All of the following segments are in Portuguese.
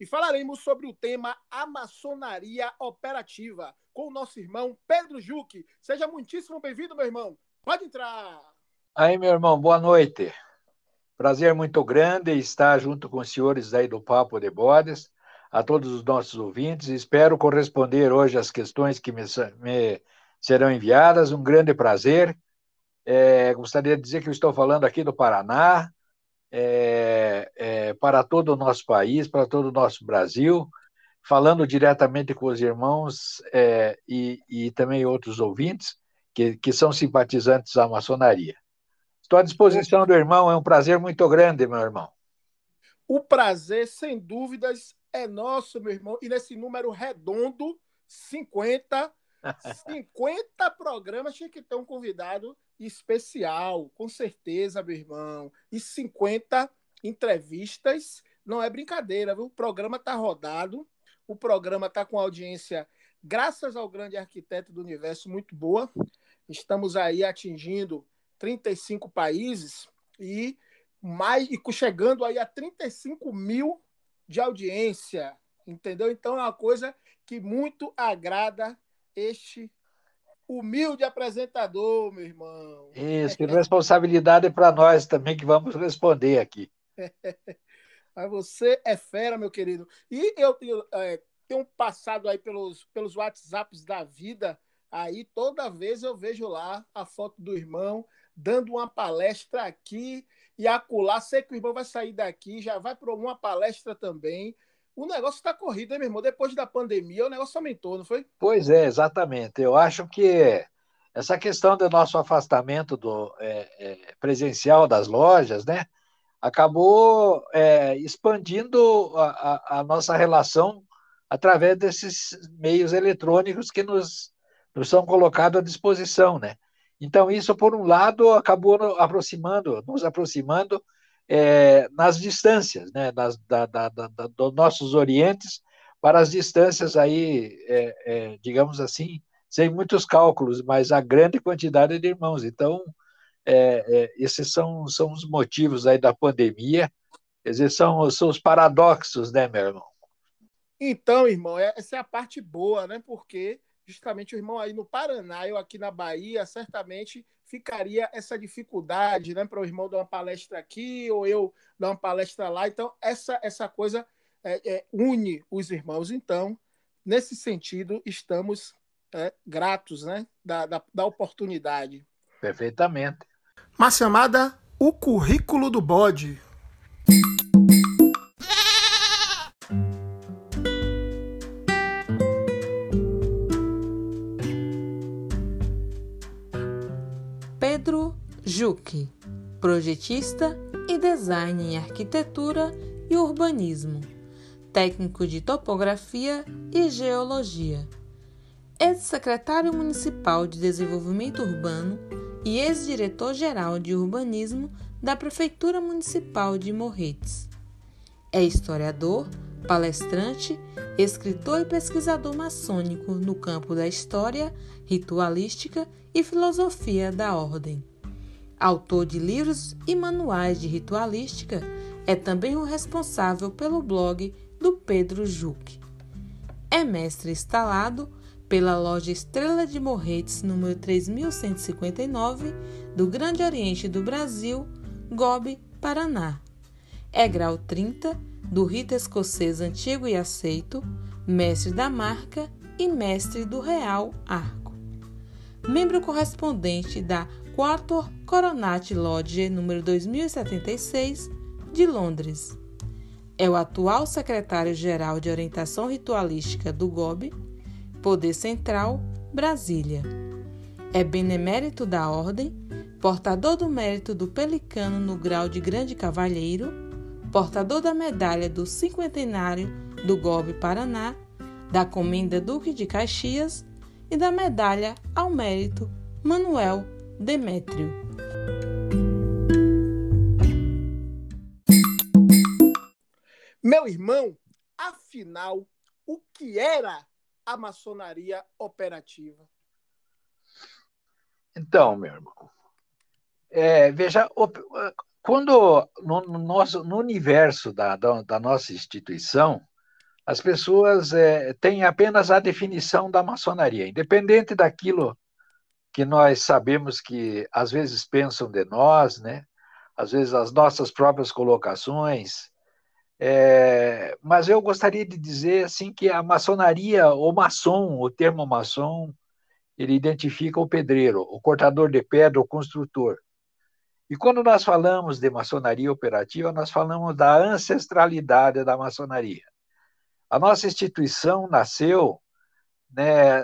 e falaremos sobre o tema A Maçonaria Operativa com o nosso irmão Pedro Juque. Seja muitíssimo bem-vindo, meu irmão. Pode entrar. Aí, meu irmão, boa noite. Prazer muito grande estar junto com os senhores aí do Papo de Bodes, a todos os nossos ouvintes. Espero corresponder hoje às questões que me, me serão enviadas. Um grande prazer. É, gostaria de dizer que eu estou falando aqui do Paraná, é, é, para todo o nosso país, para todo o nosso Brasil, falando diretamente com os irmãos é, e, e, também outros ouvintes que, que são simpatizantes da maçonaria. Estou à disposição do irmão, é um prazer muito grande, meu irmão. O prazer, sem dúvidas, é nosso, meu irmão, e nesse número redondo, 50, 50 programas, tinha que ter um convidado especial, com certeza, meu irmão. E 50 entrevistas, não é brincadeira, viu? O programa está rodado, o programa está com audiência, graças ao grande arquiteto do universo, muito boa. Estamos aí atingindo 35 países e mais e chegando aí a 35 mil de audiência, entendeu? Então é uma coisa que muito agrada este humilde apresentador, meu irmão. Isso, responsabilidade é para nós também que vamos responder aqui. Mas você é fera, meu querido. E eu tenho, é, tenho passado aí pelos, pelos WhatsApps da vida, aí toda vez eu vejo lá a foto do irmão dando uma palestra aqui e acolá. Sei que o irmão vai sair daqui, já vai para uma palestra também o negócio está corrido, hein, meu irmão? Depois da pandemia, o negócio aumentou, não foi? Pois é, exatamente. Eu acho que essa questão do nosso afastamento do é, é, presencial das lojas, né, acabou é, expandindo a, a, a, nossa relação através desses meios eletrônicos que nos, nos são colocados à disposição, né? Então, isso, por um lado, acabou aproximando, nos aproximando é, nas distâncias, né, nas, da, da, da, dos nossos orientes para as distâncias aí, é, é, digamos assim, sem muitos cálculos, mas a grande quantidade de irmãos. Então, é, é, esses são, são os motivos aí da pandemia, quer dizer, são, são os paradoxos, né, meu irmão? Então, irmão, é, essa é a parte boa, né? Porque justamente o irmão aí no Paraná, eu aqui na Bahia, certamente ficaria essa dificuldade, né, para o irmão dar uma palestra aqui ou eu dar uma palestra lá. Então, essa, essa coisa é, é, une os irmãos. Então, nesse sentido, estamos é, gratos né, da, da, da oportunidade. Perfeitamente. Uma chamada O Currículo do Bode. Juque, projetista e design em arquitetura e urbanismo, técnico de topografia e geologia. Ex-secretário municipal de Desenvolvimento Urbano e ex-diretor-geral de urbanismo da Prefeitura Municipal de Morretes. É historiador, palestrante, escritor e pesquisador maçônico no campo da história, ritualística e filosofia da ordem. Autor de livros e manuais de ritualística, é também o responsável pelo blog do Pedro Juque. É mestre instalado pela loja Estrela de Morretes, número 3159, do Grande Oriente do Brasil, Gobe, Paraná. É grau 30 do rito escocês antigo e aceito, mestre da marca e mestre do Real Arco. Membro correspondente da Quarto Coronat Lodge número 2076 de Londres. É o atual secretário-geral de Orientação Ritualística do GOB, Poder Central, Brasília. É benemérito da Ordem, portador do mérito do Pelicano no grau de Grande Cavalheiro, portador da medalha do cinquentenário do GOB Paraná, da Comenda Duque de Caxias e da Medalha ao Mérito Manuel Demétrio. Meu irmão, afinal, o que era a maçonaria operativa? Então, meu irmão, é, veja, quando no, no, nosso, no universo da, da, da nossa instituição, as pessoas é, têm apenas a definição da maçonaria, independente daquilo que nós sabemos que às vezes pensam de nós, né? às vezes as nossas próprias colocações. É, mas eu gostaria de dizer assim que a maçonaria, o maçom, o termo maçom, ele identifica o pedreiro, o cortador de pedra, o construtor. E quando nós falamos de maçonaria operativa, nós falamos da ancestralidade da maçonaria. A nossa instituição nasceu né,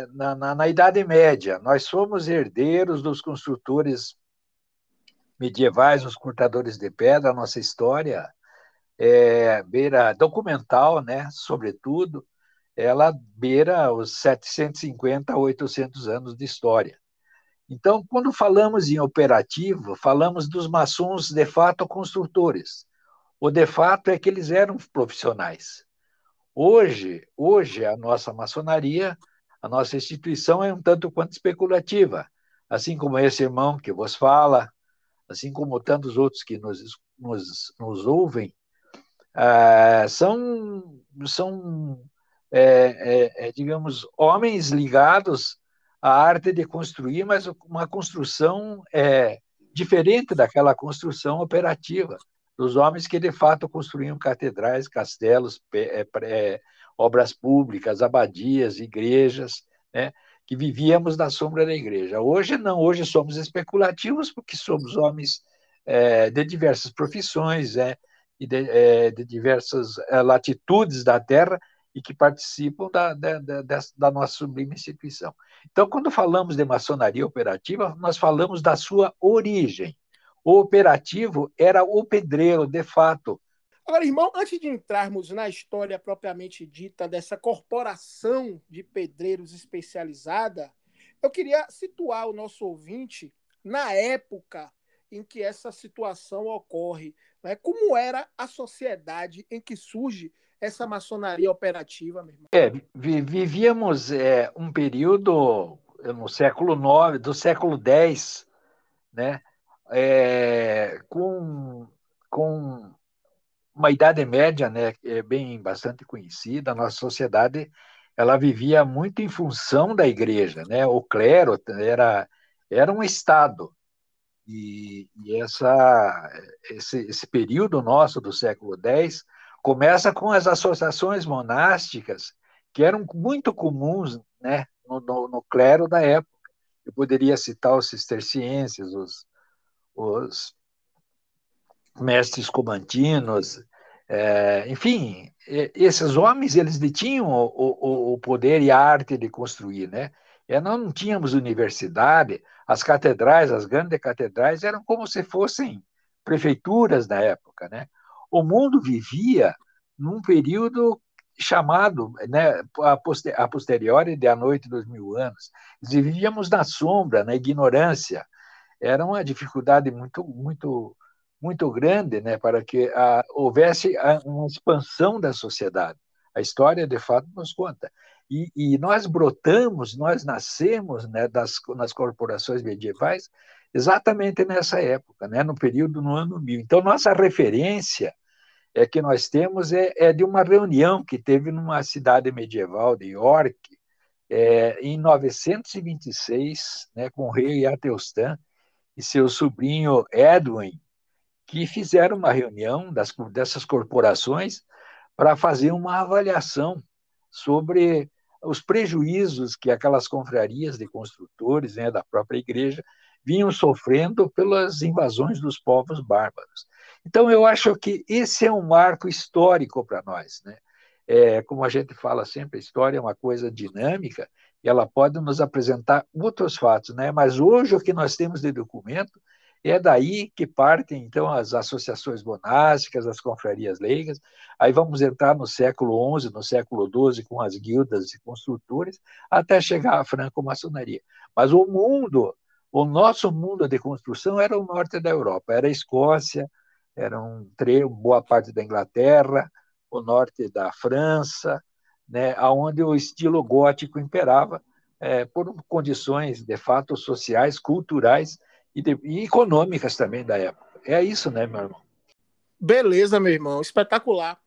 é, na, na, na, Idade Média. Nós somos herdeiros dos construtores medievais, os cortadores de pedra. A nossa história é, beira documental, né, sobretudo, ela beira os 750 a 800 anos de história. Então, quando falamos em operativo, falamos dos maçons de fato construtores. O de fato é que eles eram profissionais. Hoje, hoje a nossa maçonaria, a nossa instituição é um tanto quanto especulativa, assim como esse irmão que vos fala, assim como tantos outros que nos, nos, nos ouvem, ah, são, são é, é, é, digamos, homens ligados à arte de construir, mas uma construção é, diferente daquela construção operativa dos homens que de fato construíam catedrais, castelos, é, é, obras públicas, abadias, igrejas, né, que vivíamos na sombra da igreja. Hoje não, hoje somos especulativos porque somos homens é, de diversas profissões é, e de, é, de diversas é, latitudes da terra e que participam da, da, da, da nossa sublime instituição. Então, quando falamos de maçonaria operativa, nós falamos da sua origem o operativo era o pedreiro, de fato. Agora, irmão, antes de entrarmos na história propriamente dita dessa corporação de pedreiros especializada, eu queria situar o nosso ouvinte na época em que essa situação ocorre. Né? Como era a sociedade em que surge essa maçonaria operativa, meu irmão? É, vivíamos é, um período no século IX, do século X, né? é, com, com uma idade média, né, é bem bastante conhecida, a nossa sociedade ela vivia muito em função da igreja, né? O clero era era um estado e, e essa esse, esse período nosso do século X começa com as associações monásticas que eram muito comuns, né, no, no, no clero da época. Eu poderia citar os cistercienses, os os mestres comantinos, é, enfim, esses homens eles detinham o, o, o, poder e a arte de construir, né? E nós não tínhamos universidade, as catedrais, as grandes catedrais eram como se fossem prefeituras da época, né? O mundo vivia num período chamado, né, a posteriori de a noite dos mil anos. Vivíamos na sombra, na ignorância, era uma dificuldade muito, muito, muito grande né, para que a, houvesse a, uma expansão da sociedade. A história, de fato, nos conta. E, e nós brotamos, nós nascemos né, das, nas corporações medievais exatamente nessa época, né, no período no ano 1000. Então, nossa referência é que nós temos é, é de uma reunião que teve numa cidade medieval de York, é, em 926, né, com o rei Atelstan, e seu sobrinho Edwin, que fizeram uma reunião das, dessas corporações para fazer uma avaliação sobre os prejuízos que aquelas confrarias de construtores né, da própria igreja vinham sofrendo pelas invasões dos povos bárbaros. Então, eu acho que esse é um marco histórico para nós. Né? É, como a gente fala sempre, a história é uma coisa dinâmica e ela pode nos apresentar outros fatos, né? Mas hoje o que nós temos de documento É daí que partem, então, as associações monásticas, as confrarias leigas. Aí vamos entrar no século XI, no século XII, com as guildas e construtores, até chegar à franco-maçonaria. Mas o mundo, o nosso mundo de construção era o norte da Europa, era a Escócia, era trevo, boa parte da Inglaterra, o norte da França, né, onde o estilo gótico imperava, é, por condições, de fato, sociais, culturais e, de, e econômicas também da época. É isso, né, meu irmão? Beleza, meu irmão, espetacular.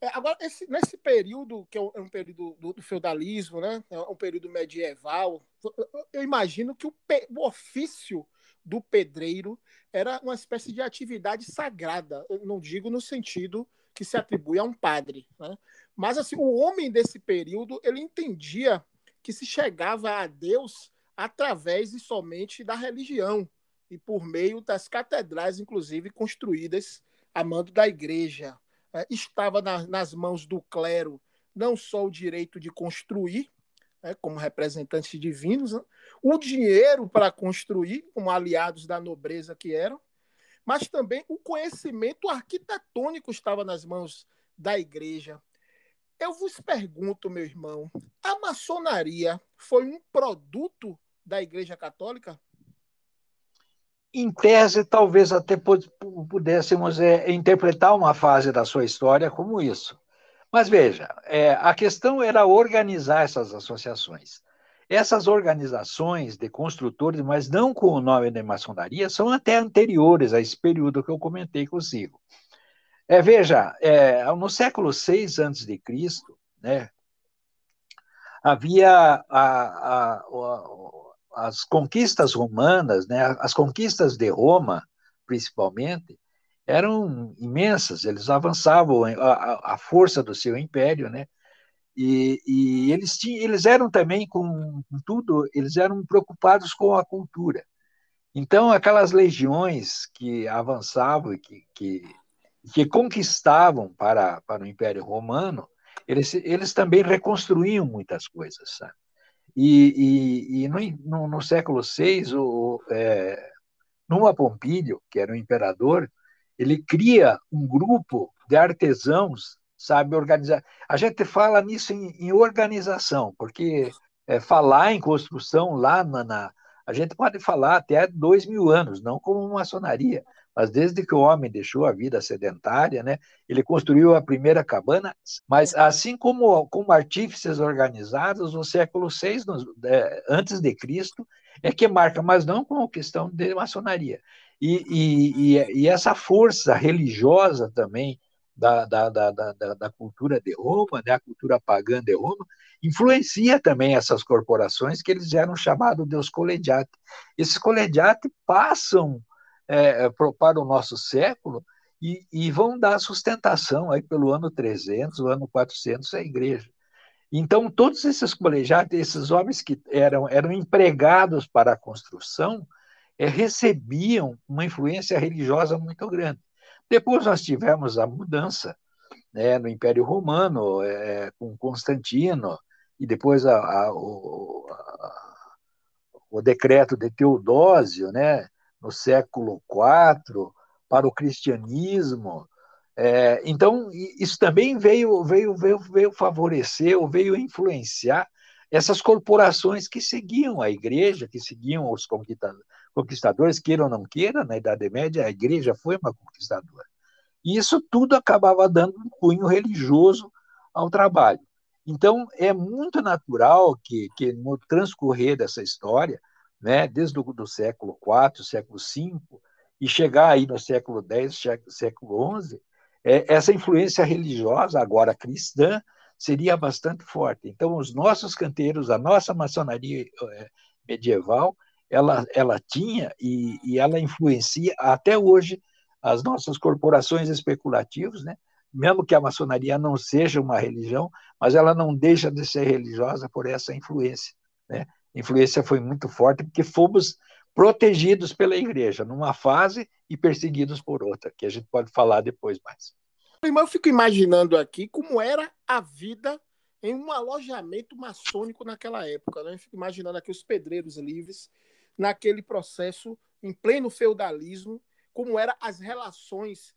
É, agora, esse, nesse período, que é é um período do, do, feudalismo, né? é um período medieval, eu imagino que o, o, ofício do pedreiro era uma espécie de atividade sagrada. Eu não digo no sentido que se atribui a um padre, né? mas assim, o homem desse período ele entendia que se chegava a Deus através e somente da religião e por meio das catedrais, inclusive construídas a mando da igreja. É, estava na, nas mãos do clero não só o direito de construir, né, como representantes divinos, né, o dinheiro para construir, como aliados da nobreza que eram, mas também o conhecimento arquitetônico estava nas mãos da igreja. Eu vos pergunto, meu irmão, a maçonaria foi um produto da Igreja Católica? Em tese, talvez até pudéssemos é, interpretar uma fase da sua história como isso. Mas veja, é, a questão era organizar essas associações. Essas organizações de construtores, mas não com o nome de maçonaria, são até anteriores a esse período que eu comentei consigo. É, veja, é, no século VI a.C., né, havia a, a, a, as conquistas romanas, né, as conquistas de Roma, principalmente, eram imensas, eles avançavam a, a força do seu império, né? E, e eles, tinham, eles eram também, com, com, tudo, eles eram preocupados com a cultura. Então, aquelas legiões que avançavam e que, que que conquistavam para, para o Império Romano, eles, eles também reconstruíam muitas coisas. Sabe? E, e, e no, no, século VI, o, é, Numa Pompílio, que era o imperador, ele cria um grupo de artesãos, sabe, organizar. A gente fala nisso em, em organização, porque é, falar em construção lá na, na, a gente pode falar até dois mil anos, não como maçonaria, mas desde que o homem deixou a vida sedentária, né, ele construiu a primeira cabana, mas assim como, como artífices organizados, no século VI, é, antes de Cristo, é que marca, mas não com a questão de maçonaria. E, e, e, e essa força religiosa também da, da, da, da, da cultura de Roma, né, a cultura pagã de Roma, influencia também essas corporações que eles eram chamados de os collegiati. Esses collegiati passam é, é para o nosso século e, e, vão dar sustentação aí pelo ano 300, o ano 400 à igreja. Então, todos esses colegiados, esses homens que eram, eram empregados para a construção, é, recebiam uma influência religiosa muito grande. Depois nós tivemos a mudança né, no Império Romano, é, com Constantino, e depois a, a, o, a, o decreto de Teodósio, né, no século IV, para o cristianismo. É, então, isso também veio, veio, veio, veio favorecer, ou veio influenciar essas corporações que seguiam a igreja, que seguiam os conquistadores, queira ou não queira, na Idade Média a igreja foi uma conquistadora. E isso tudo acabava dando um cunho religioso ao trabalho. Então, é muito natural que, que no transcorrer dessa história, né, desde o século IV, século V, e chegar aí no século X, século XI, é, essa influência religiosa, agora cristã, seria bastante forte. Então, os nossos canteiros, a nossa maçonaria é, medieval, ela, ela tinha e, e ela influencia até hoje as nossas corporações especulativas, né? mesmo que a maçonaria não seja uma religião, mas ela não deixa de ser religiosa por essa influência. Né? A influência foi muito forte, porque fomos protegidos pela igreja numa fase e perseguidos por outra, que a gente pode falar depois mais. Eu fico imaginando aqui como era a vida em um alojamento maçônico naquela época. Né? Eu fico imaginando aqui os pedreiros livres naquele processo em pleno feudalismo, como eram as relações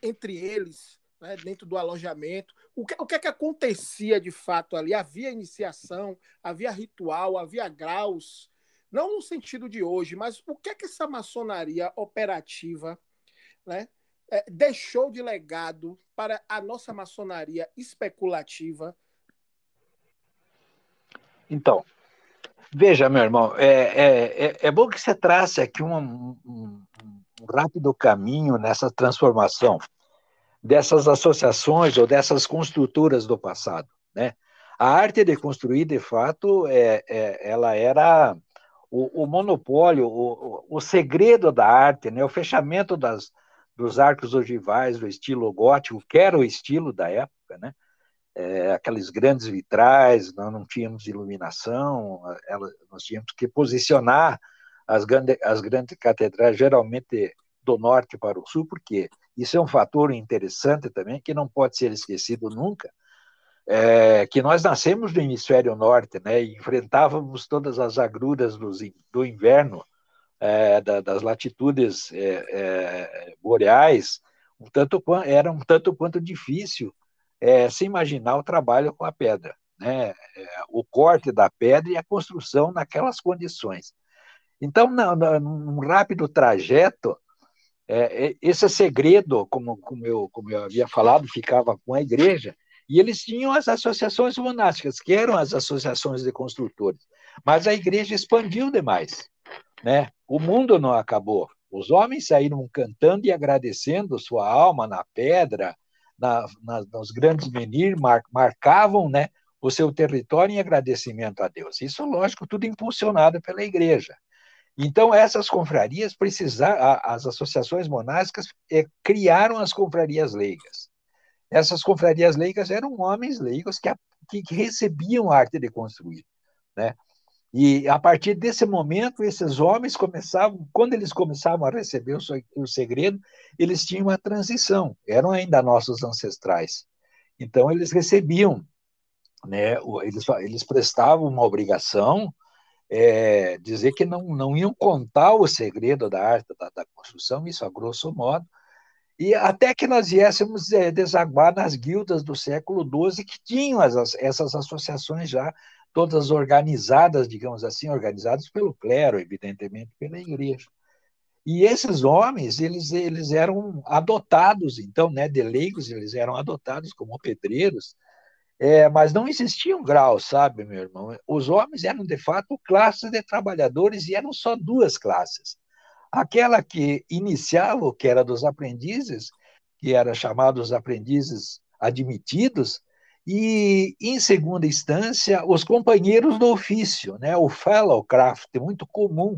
entre eles, né, dentro do alojamento. O que, o que é que acontecia de fato ali? Havia iniciação, havia ritual, havia graus, não no sentido de hoje, mas o que é que essa maçonaria operativa né, é, deixou de legado para a nossa maçonaria especulativa? Então, veja, meu irmão, é, é, é, é bom que você trace aqui um, um, um rápido caminho nessa transformação dessas associações ou dessas construtoras do passado, né? A arte de construir, de fato, é, é ela era o, o monopólio, o, o, segredo da arte, né? O fechamento das, dos arcos ogivais do estilo gótico, que era o estilo da época, né? É, aqueles grandes vitrais, nós não tínhamos iluminação, ela, nós tínhamos que posicionar as, grande, as grandes catedrais, geralmente do norte para o sul, porque isso é um fator interessante também, que não pode ser esquecido nunca, é, que nós nascemos no hemisfério norte, né, e enfrentávamos todas as agruras do, do inverno, é, da, das latitudes é, boreais, um tanto, era um tanto quanto difícil é, se imaginar o trabalho com a pedra, né, é, o corte da pedra e a construção naquelas condições. Então, num rápido trajeto, é, é, esse segredo, como, como, eu, como eu havia falado, ficava com a igreja, e eles tinham as associações monásticas, que eram as associações de construtores. Mas a igreja expandiu demais. Né? O mundo não acabou. Os homens saíram cantando e agradecendo sua alma na pedra, na, na, nos grandes menir, mar, marcavam né, o seu território em agradecimento a Deus. Isso, lógico, tudo impulsionado pela igreja. Então, essas confrarias precisaram, as associações monásticas é, criaram as confrarias leigas. Essas confrarias leigas eram homens leigos que, que, recebiam a arte de construir, né? E a partir desse momento, esses homens começavam, quando eles começavam a receber o, segredo, eles tinham uma transição, eram ainda nossos ancestrais. Então, eles recebiam, né, eles, eles prestavam uma obrigação é, dizer que não, não iam contar o segredo da arte da, da, construção, isso a grosso modo, e até que nós viéssemos é, desaguar nas guildas do século XII, que tinham as, essas associações já todas organizadas, digamos assim, organizadas pelo clero, evidentemente pela igreja. E esses homens, eles, eles eram adotados, então, né, de leigos, eles eram adotados como pedreiros, é, mas não existiam graus, sabe, meu irmão? Os homens eram, de fato, classes de trabalhadores e eram só duas classes. Aquela que iniciava, que era dos aprendizes, que era chamados aprendizes admitidos, e, em segunda instância, os companheiros do ofício, né? o fellowcraft, muito comum.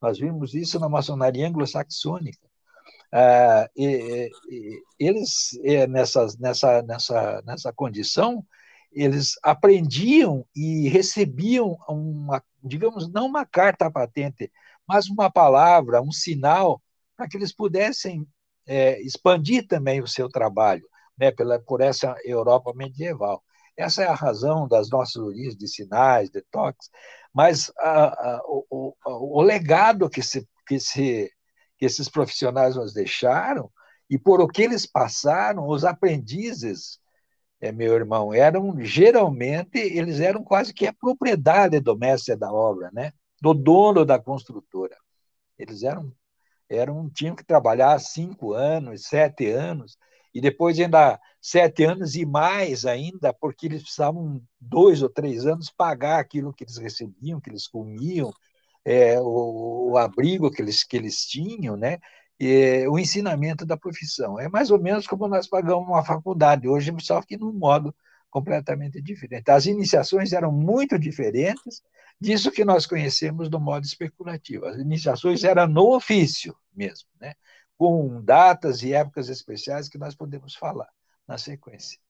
Nós vimos isso na maçonaria anglo-saxônica. Ah, e, e, eles, é, nessa, nessa, nessa, nessa condição, eles aprendiam e recebiam uma, digamos, não uma carta patente, mas uma palavra, um sinal, para que eles pudessem é, expandir também o seu trabalho, né, pela, por essa Europa medieval. Essa é a razão das nossas origens de sinais, de toques, mas a, a, o, o, o, legado que, se, que, se, que esses profissionais nos deixaram e por o que eles passaram, os aprendizes é, meu irmão, eram geralmente, eles eram quase que a propriedade do mestre da obra, né? do dono da construtora. Eles eram, eram tinham que trabalhar cinco anos, sete anos, e depois ainda sete anos e mais ainda, porque eles precisavam dois ou três anos pagar aquilo que eles recebiam, que eles comiam, é, o, o, abrigo que eles, que eles tinham, né? é, o ensinamento da profissão. É mais ou menos como nós pagamos uma faculdade hoje, só que num modo completamente diferente. As iniciações eram muito diferentes disso que nós conhecemos do modo especulativo. As iniciações eram no ofício mesmo, né? Com datas e épocas especiais que nós podemos falar na sequência.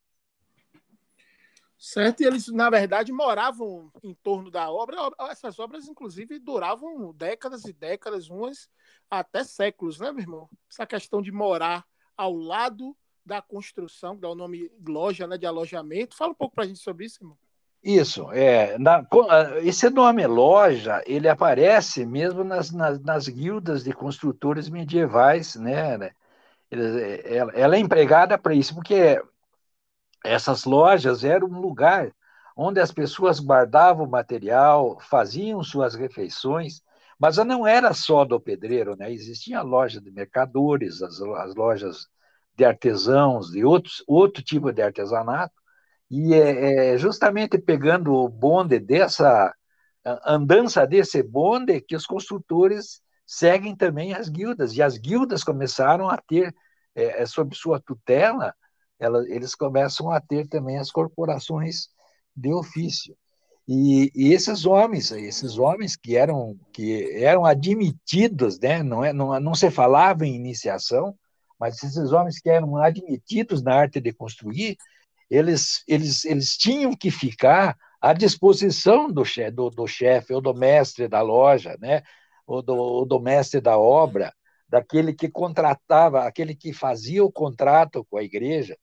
Certo, e eles, na verdade, moravam em torno da obra. Essas obras, inclusive, duravam décadas e décadas, umas até séculos, né, meu irmão? Essa questão de morar ao lado da construção, que dá o nome loja, né, de alojamento. Fala um pouco para a gente sobre isso, irmão. Isso, é, na, esse nome loja, ele aparece mesmo nas, nas, nas guildas de construtores medievais, né? né? Ela, ela é empregada para isso, porque essas lojas eram um lugar onde as pessoas guardavam material, faziam suas refeições, mas não era só do pedreiro, né? Existia a loja de mercadores, as, as lojas de artesãos, de outros, outro tipo de artesanato, e é, é justamente pegando o bonde dessa andança desse bonde que os construtores seguem também as guildas, e as guildas começaram a ter, é, é sob sua tutela, ela, eles começam a ter também as corporações de ofício. E, e, esses homens, esses homens que eram que eram admitidos, né, não é, não, não se falava em iniciação, mas esses homens que eram admitidos na arte de construir, eles eles eles tinham que ficar à disposição do chefe do, do chefe ou do mestre da loja, né, ou do, ou do mestre da obra, daquele que contratava, aquele que fazia o contrato com a igreja.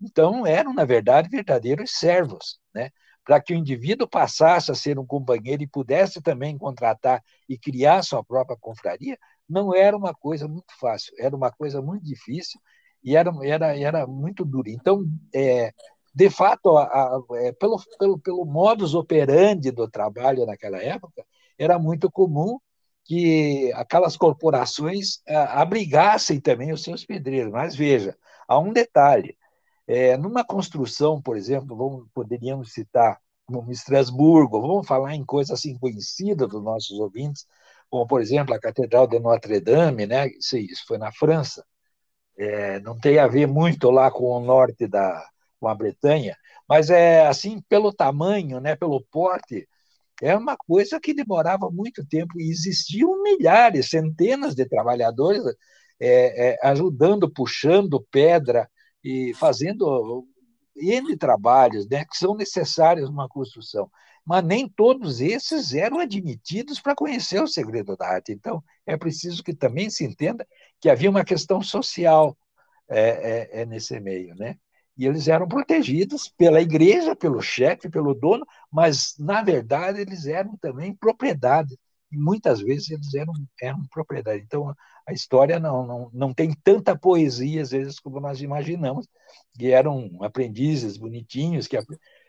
Então eram na verdade verdadeiros servos, né? para que o indivíduo passasse a ser um companheiro e pudesse também contratar e criar sua própria confraria, não era uma coisa muito fácil, era uma coisa muito difícil e era, era, era muito dura. Então, é, de fato, a, a, é, pelo, pelo, pelo modus operandi do trabalho naquela época, era muito comum que aquelas corporações a, abrigassem também os seus pedreiros. Mas veja, há um detalhe: é, numa construção, por exemplo, vamos, poderíamos citar como Estrasburgo, vamos falar em coisas assim conhecidas dos nossos ouvintes, como, por exemplo, a Catedral de Notre-Dame, né? isso, isso foi na França, é, não tem a ver muito lá com o norte da com a Bretanha, mas é assim pelo tamanho, né, pelo porte, é uma coisa que demorava muito tempo e existiam milhares, centenas de trabalhadores é, é, ajudando, puxando pedra, e fazendo N trabalhos né, que são necessários numa construção. Mas nem todos esses eram admitidos para conhecer o segredo da arte. Então, é preciso que também se entenda que havia uma questão social é, é, é nesse meio. Né? E eles eram protegidos pela igreja, pelo chefe, pelo dono, mas, na verdade, eles eram também propriedade. E muitas vezes eles eram, eram propriedade. Então, a história não, não, não tem tanta poesia, às vezes, como nós imaginamos, que eram aprendizes bonitinhos, que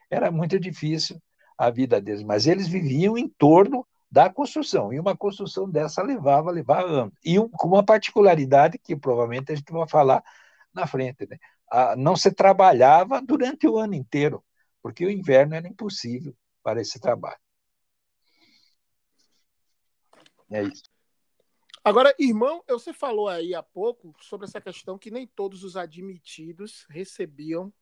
era muito difícil a vida deles, mas eles viviam em torno da construção, e uma construção dessa levava, levava anos. E um, com uma particularidade que provavelmente a gente vai falar na frente, né? Não se trabalhava durante o ano inteiro, porque o inverno era impossível para esse trabalho. É isso. Agora, irmão, você falou aí há pouco sobre essa questão que nem todos os admitidos recebiam,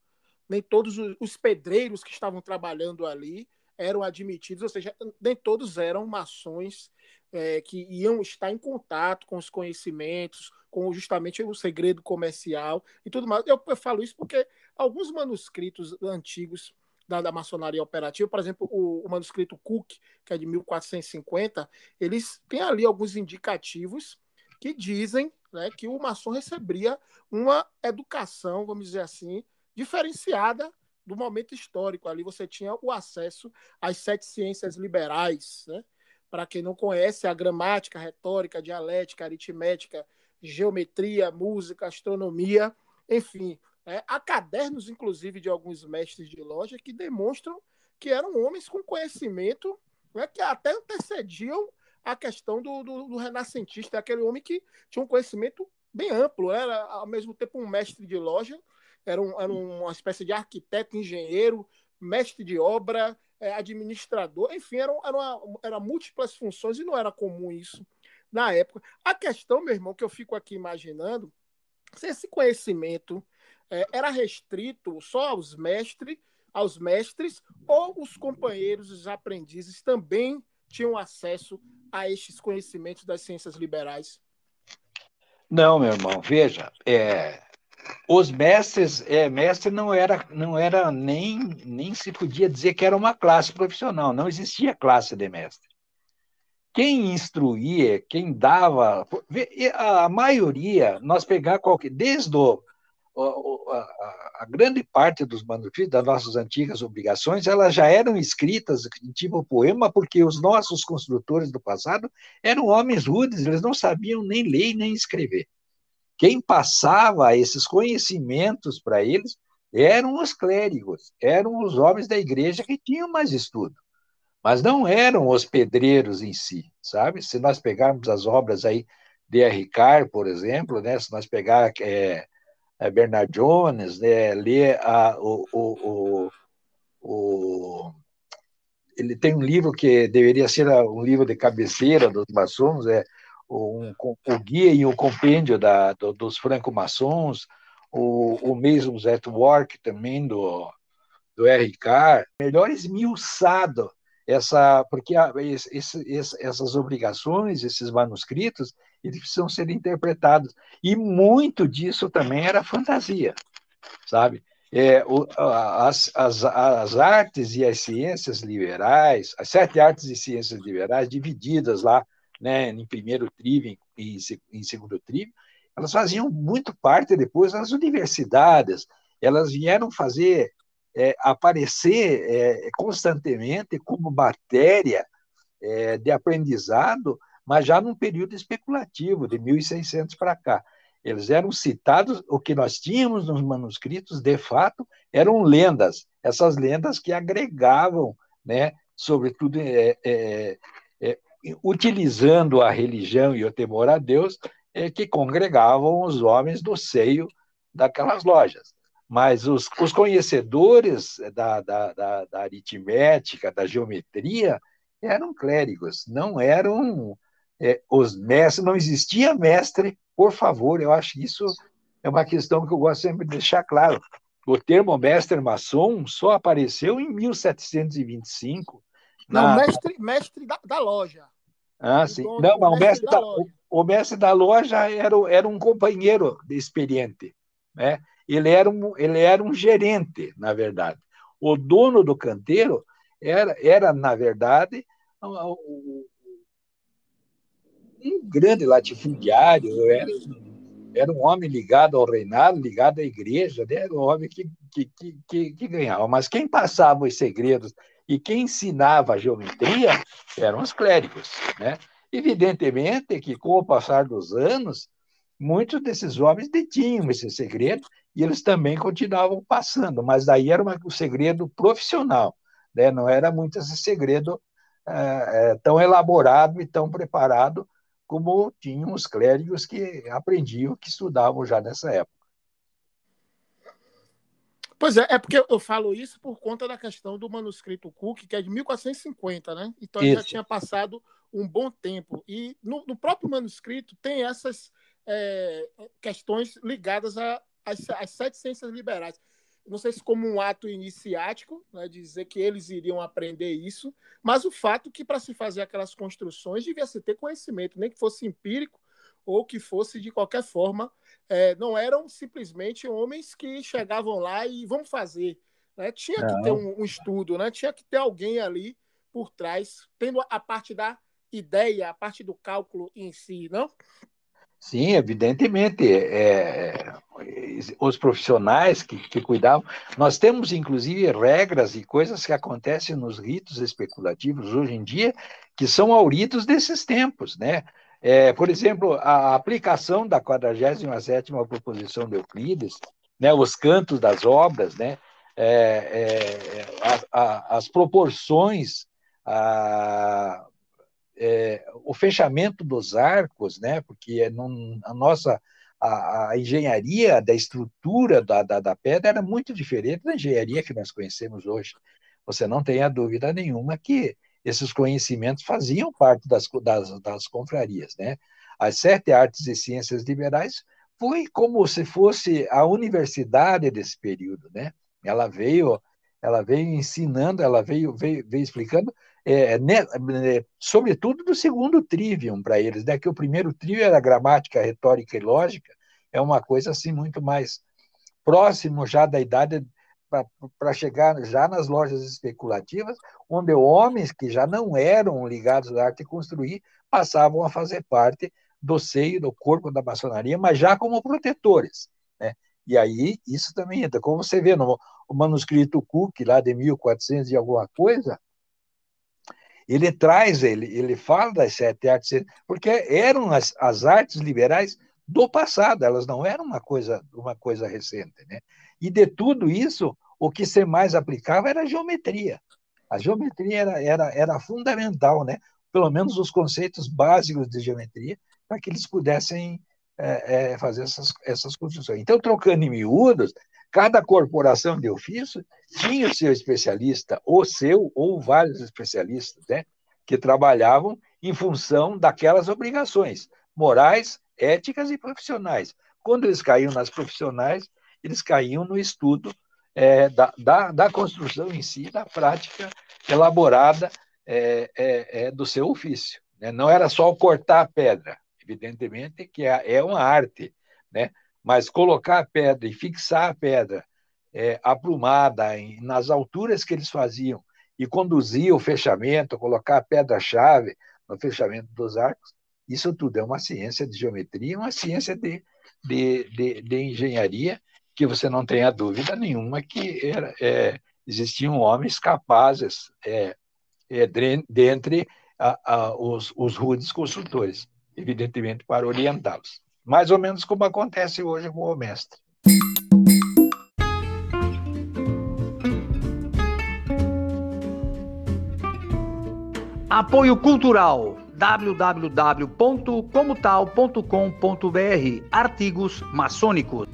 nem todos os pedreiros que estavam trabalhando ali eram admitidos, ou seja, nem todos eram maçons é, que iam estar em contato com os conhecimentos, com justamente o segredo comercial e tudo mais. Eu, eu falo isso porque alguns manuscritos antigos da, da maçonaria operativa, por exemplo, o, o, manuscrito Cook, que é de 1450, eles têm ali alguns indicativos que dizem né, que o maçom receberia uma educação, vamos dizer assim, diferenciada do momento histórico. Ali você tinha o acesso às sete ciências liberais, né? Para quem não conhece, a gramática, a retórica, a dialética, a aritmética, geometria, música, astronomia, enfim, é, há cadernos, inclusive, de alguns mestres de loja que demonstram que eram homens com conhecimento né, que até antecediam a questão do, do, do, renascentista, aquele homem que tinha um conhecimento bem amplo, era ao mesmo tempo um mestre de loja, era, um, era uma espécie de arquiteto, engenheiro, mestre de obra, é, administrador, enfim, eram era, uma, era múltiplas funções e não era comum isso na época. A questão, meu irmão, que eu fico aqui imaginando, se esse conhecimento é, era restrito só aos mestres, aos mestres, ou os companheiros, os aprendizes também tinham acesso a estes conhecimentos das ciências liberais? Não, meu irmão, veja, é, os mestres, é, mestre não era, não era nem, nem se podia dizer que era uma classe profissional, não existia classe de mestre. Quem instruía, quem dava, a maioria, nós pegar qualquer, desde o a, a, grande parte dos manuscritos das nossas antigas obrigações elas já eram escritas em tipo poema porque os nossos construtores do passado eram homens rudes, eles não sabiam nem ler nem escrever. Quem passava esses conhecimentos para eles eram os clérigos, eram os homens da igreja que tinham mais estudo, mas não eram os pedreiros em si, sabe? Se nós pegarmos as obras aí de R. Carr, por exemplo, né? Se nós pegar é, é Bernard Jones, né, ler a, o, o, o, o, ele tem um livro que deveria ser um livro de cabeceira dos maçons, é um, o guia e o compêndio da, do, dos franco-maçons, o, o mesmo at Work também do, do R. Carr, melhor esmiuçado essa, porque esse, esse, essas obrigações, esses manuscritos, eles precisam ser interpretados. E muito disso também era fantasia, sabe? É, o, as, as, as artes e as ciências liberais, as sete artes e ciências liberais, divididas lá né, em primeiro trive e em segundo trive, elas faziam muito parte depois das universidades, elas vieram fazer é, aparecer é, constantemente como matéria é, de aprendizado mas já num período especulativo, de 1600 para cá. Eles eram citados, o que nós tínhamos nos manuscritos, de fato, eram lendas, essas lendas que agregavam, né, sobretudo, é, é, utilizando a religião e o temor a Deus, é, que congregavam os homens do seio daquelas lojas. Mas os, os conhecedores da, da, da, da aritmética, da geometria, eram clérigos, não eram é, os mestres, não existia mestre, por favor, eu acho que isso é uma questão que eu gosto sempre de deixar claro. O termo mestre maçom só apareceu em 1725. Não, na... mestre, mestre da, da loja. Ah, sim. Dono, não, mas o mestre, da, da o, o, mestre da loja era, era um companheiro experiente. Né? Ele, era um, ele era um gerente, na verdade. O dono do canteiro era, era na verdade, o, um grande latifundiário, era, era um homem ligado ao reinado, ligado à igreja, né? era um homem que, que, que, que, ganhava. Mas quem passava os segredos e quem ensinava geometria eram os clérigos. Né? Evidentemente que, com o passar dos anos, muitos desses homens detinham esse segredo e eles também continuavam passando, mas daí era um segredo profissional, né? não era muito esse segredo é, é, tão elaborado e tão preparado como tinham os clérigos que aprendiam, que estudavam já nessa época. Pois é, é porque eu falo isso por conta da questão do manuscrito Cook, que é de 1450, né? Então já tinha passado um bom tempo. E no, no próprio manuscrito tem essas é, questões ligadas às sete ciências liberais não sei se como um ato iniciático, né, dizer que eles iriam aprender isso, mas o fato que para se fazer aquelas construções devia se ter conhecimento, nem que fosse empírico ou que fosse de qualquer forma, é, não eram simplesmente homens que chegavam lá e vamos fazer. Né? Tinha que ter um, um, estudo, né? tinha que ter alguém ali por trás, tendo a parte da ideia, a parte do cálculo em si, não? Sim, evidentemente. É, é, os profissionais que, que cuidavam. Nós temos, inclusive, regras e coisas que acontecem nos ritos especulativos hoje em dia que são auritos desses tempos, né? É, por exemplo, a aplicação da 47ª proposição de Euclides, né, os cantos das obras, né, é, é, a, a, as proporções, a, é, o fechamento dos arcos, né? Porque não, a nossa a, engenharia da estrutura da, da, da, pedra era muito diferente da engenharia que nós conhecemos hoje. Você não tem a dúvida nenhuma que esses conhecimentos faziam parte das, das, das confrarias, né? As sete artes e ciências liberais foi como se fosse a universidade desse período, né? Ela veio, ela veio ensinando, ela veio, veio, veio explicando é, né, é, sobretudo do segundo trivium para eles, né, que o primeiro trivium era gramática, retórica e lógica, é uma coisa assim muito mais próximo já da idade para chegar já nas lojas especulativas, onde homens que já não eram ligados à arte construir passavam a fazer parte do seio, do corpo da maçonaria, mas já como protetores. Né? E aí, isso também entra. Como você vê no manuscrito Cook, lá de 1400 e alguma coisa, ele traz, ele, ele fala das sete artes, porque eram as, as artes liberais do passado, elas não eram uma coisa, uma coisa recente. Né? E de tudo isso, o que se mais aplicava era a geometria. A geometria era, era, era fundamental, né? pelo menos os conceitos básicos de geometria, para que eles pudessem é, é, fazer essas, essas construções. Então, trocando em miúdos, cada corporação de ofício tinha o seu especialista, ou seu, ou vários especialistas, né, que trabalhavam em função daquelas obrigações morais, éticas e profissionais. Quando eles caíam nas profissionais, eles caíam no estudo é, da, da, da, construção em si, da prática elaborada é, é, é do seu ofício. Né? Não era só cortar a pedra, evidentemente que é, é uma arte, né? mas colocar a pedra e fixar a pedra é, aprumada em, nas alturas que eles faziam e conduzir o fechamento, colocar a pedra-chave no fechamento dos arcos, isso tudo é uma ciência de geometria, uma ciência de, de, de, de engenharia, que você não tenha dúvida nenhuma que era, é, existiam homens capazes é, é, dentre a, a, os, os rudes construtores evidentemente, para orientá-los. Mais ou menos como acontece hoje com o mestre. Apoio Cultural www.comotal.com.br Artigos maçônicos.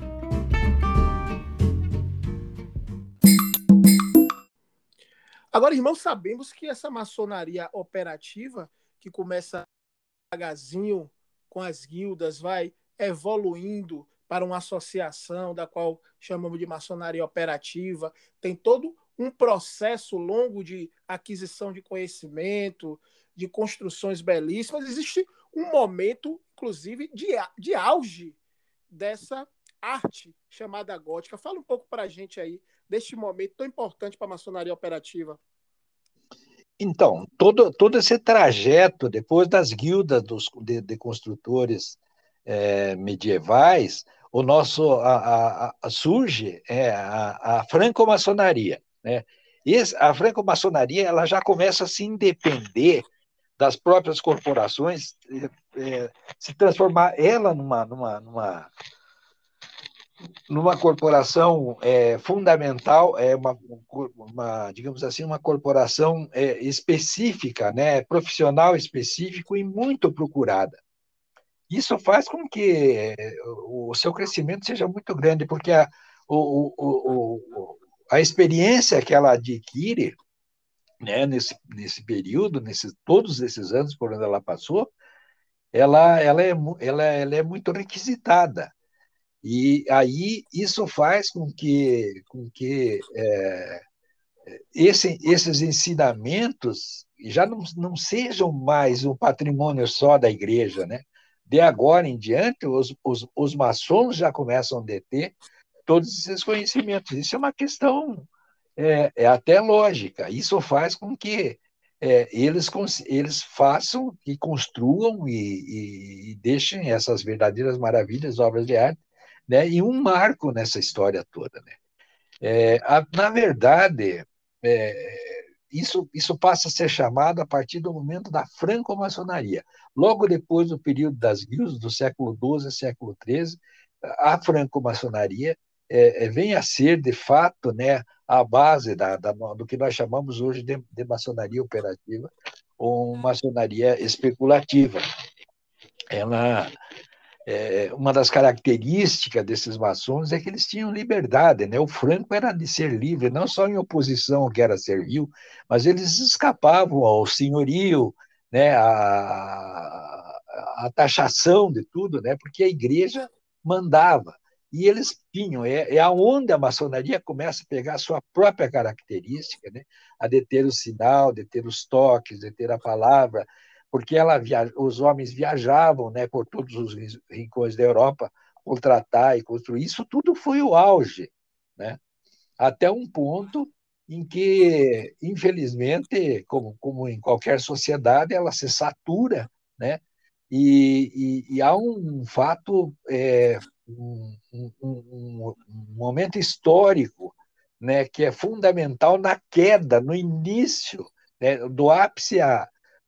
Agora, irmãos, sabemos que essa maçonaria operativa, que começa devagarzinho com as guildas, vai evoluindo para uma associação da qual chamamos de maçonaria operativa. Tem todo um processo longo de aquisição de conhecimento, de construções belíssimas. Existe um momento, inclusive, de, de auge dessa arte chamada gótica. Fala um pouco para a gente aí deste momento tão importante para a maçonaria operativa. Então, todo, todo esse trajeto, depois das guildas dos, de, de construtores é, medievais, o nosso a, a, a surge é, a, a franco-maçonaria. Né? a franco-maçonaria ela já começa a se independer das próprias corporações, é, é se transformar ela numa, numa, numa numa corporação é, fundamental, é uma, uma, digamos assim, uma corporação é, específica, né, profissional específico e muito procurada. Isso faz com que é, o seu crescimento seja muito grande, porque a, o, o, o, a experiência que ela adquire né, nesse, nesse período, nesses, todos esses anos por onde ela passou, ela, ela, é, ela, ela é muito requisitada. E aí isso faz com que, com que é, esse, esses ensinamentos já não, não sejam mais um patrimônio só da igreja, né? De agora em diante, os, os, os maçons já começam a deter todos esses conhecimentos. Isso é uma questão é, é até lógica. Isso faz com que é, eles, eles façam e construam e, e, e, deixem essas verdadeiras maravilhas, obras de arte, né? e um marco nessa história toda. Né? É, a, na verdade, é, isso, isso passa a ser chamado a partir do momento da franco-maçonaria. Logo depois do período das guildas, do século XII e século XIII, a franco-maçonaria é, é, vem a ser, de fato, né, a base da, da, do que nós chamamos hoje de, de maçonaria operativa ou maçonaria especulativa. Ela é, uma das características desses maçons é que eles tinham liberdade, né? O Franco era de ser livre, não só em oposição ao que era servil, mas eles escapavam ao senhorio, né? A, a taxação de tudo, né? Porque a igreja mandava. E eles tinham, é, é aonde a maçonaria começa a pegar a sua própria característica, né? a deter o sinal, deter os toques, deter a palavra, porque ela os homens viajavam né, por todos os rincões da Europa contratar e construir. Isso tudo foi o auge, né? até um ponto em que, infelizmente, como, como em qualquer sociedade, ela se satura, né? E, e, e há um fato, é, um, um, um, momento histórico, né, que é fundamental na queda, no início, né, do ápice à,